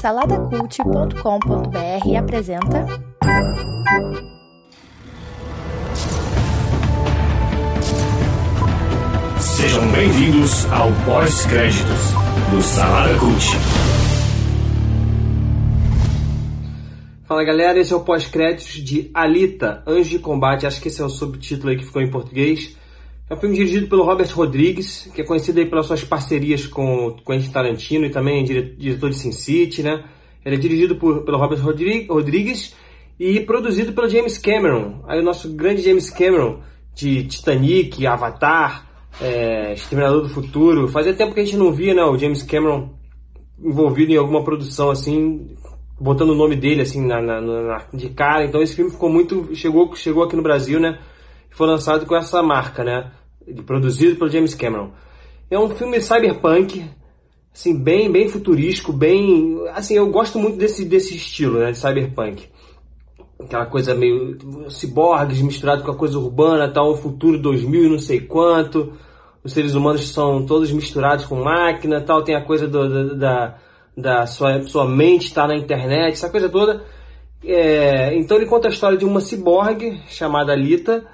Saladacult.com.br apresenta. Sejam bem-vindos ao pós-créditos do Salada Cult. Fala galera, esse é o pós-créditos de Alita, Anjo de Combate, acho que esse é o subtítulo aí que ficou em português. É um filme dirigido pelo Robert Rodrigues, que é conhecido aí pelas suas parcerias com Quentin Tarantino e também é diretor de Sin City, né? Ele é dirigido por, pelo Robert Rodrigues e produzido pelo James Cameron. Aí o nosso grande James Cameron de Titanic, Avatar, é, Exterminador do Futuro. Fazia tempo que a gente não via, né, o James Cameron envolvido em alguma produção assim, botando o nome dele assim na, na, na, de cara. Então esse filme ficou muito chegou chegou aqui no Brasil, né? Foi lançado com essa marca, né? produzido pelo James Cameron. É um filme cyberpunk, assim, bem, bem futurístico, bem, assim, eu gosto muito desse, desse estilo, né, de cyberpunk. Aquela coisa meio ciborgues misturado com a coisa urbana, tal, o futuro 2000 e não sei quanto. Os seres humanos são todos misturados com máquina, tal, tem a coisa do, da, da sua, sua mente estar tá na internet, essa coisa toda. É, então ele conta a história de uma ciborgue chamada Lita,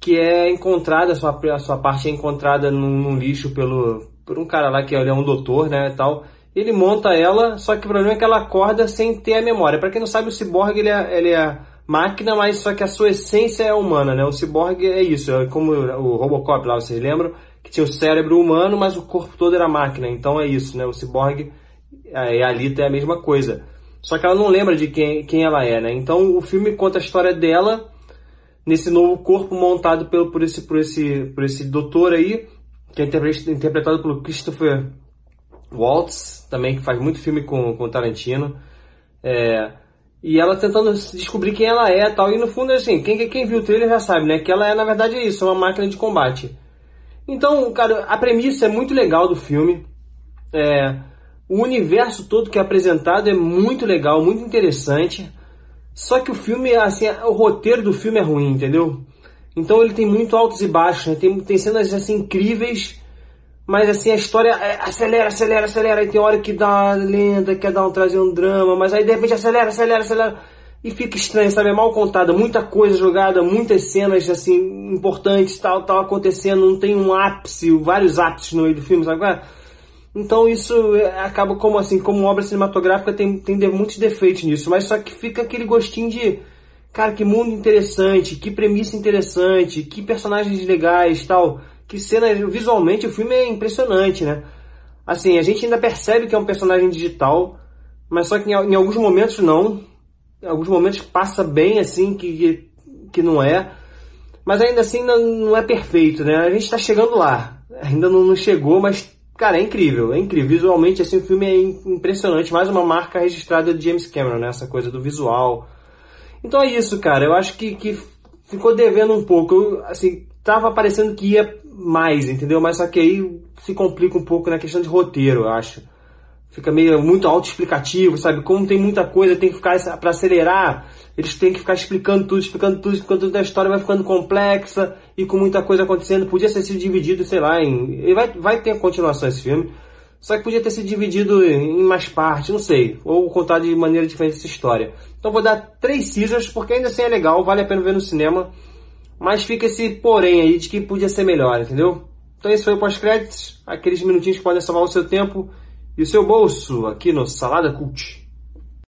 que é encontrada, a sua, a sua parte é encontrada num, num, lixo pelo, por um cara lá que é um doutor, né, tal. Ele monta ela, só que o problema é que ela acorda sem ter a memória. Para quem não sabe, o ciborgue ele é, ele é máquina, mas só que a sua essência é humana, né? O ciborgue é isso, é como o Robocop lá, vocês lembram? Que tinha o cérebro humano, mas o corpo todo era máquina. Então é isso, né? O ciborgue e a Alita é a mesma coisa. Só que ela não lembra de quem, quem ela é, né? Então o filme conta a história dela nesse novo corpo montado pelo, por, esse, por, esse, por esse doutor aí, que é interpretado pelo Christopher Waltz, também que faz muito filme com, com Tarantino. É, e ela tentando descobrir quem ela é tal. E no fundo, assim, quem, quem viu o trailer já sabe, né? Que ela é, na verdade, é isso, uma máquina de combate. Então, cara, a premissa é muito legal do filme. É, o universo todo que é apresentado é muito legal, muito interessante. Só que o filme, assim, o roteiro do filme é ruim, entendeu? Então ele tem muito altos e baixos, né? tem, tem cenas assim incríveis, mas assim a história é, acelera, acelera, acelera, e tem hora que dá lenda, quer dar um, trazer um drama, mas aí de repente acelera, acelera, acelera, e fica estranho, sabe? É mal contada, muita coisa jogada, muitas cenas assim importantes, tal, tal acontecendo, não tem um ápice, vários ápices no meio do filme, sabe? Então isso é, acaba como assim, como obra cinematográfica tem, tem muitos defeitos nisso, mas só que fica aquele gostinho de, cara, que mundo interessante, que premissa interessante, que personagens legais, tal, que cena, visualmente o filme é impressionante, né? Assim, a gente ainda percebe que é um personagem digital, mas só que em, em alguns momentos não, em alguns momentos passa bem assim que, que, não é, mas ainda assim não, não é perfeito, né? A gente está chegando lá, ainda não, não chegou, mas Cara, é incrível, é incrível. Visualmente, assim, o filme é impressionante. Mais uma marca registrada de James Cameron, né? Essa coisa do visual. Então é isso, cara. Eu acho que, que ficou devendo um pouco. Eu, assim, tava parecendo que ia mais, entendeu? Mas só que aí se complica um pouco na questão de roteiro, eu acho fica meio muito autoexplicativo, sabe? Como tem muita coisa, tem que ficar para acelerar, eles têm que ficar explicando tudo, explicando tudo, explicando tudo, a história vai ficando complexa e com muita coisa acontecendo. Podia ser sido dividido, sei lá, em. Vai, vai ter continuação esse filme. Só que podia ter sido dividido em mais partes, não sei. Ou contar de maneira diferente essa história. Então vou dar três scissors, porque ainda assim é legal, vale a pena ver no cinema. Mas fica esse porém aí de que podia ser melhor, entendeu? Então esse foi o pós-créditos, aqueles minutinhos que podem salvar o seu tempo e o seu bolso aqui no Salada Cult.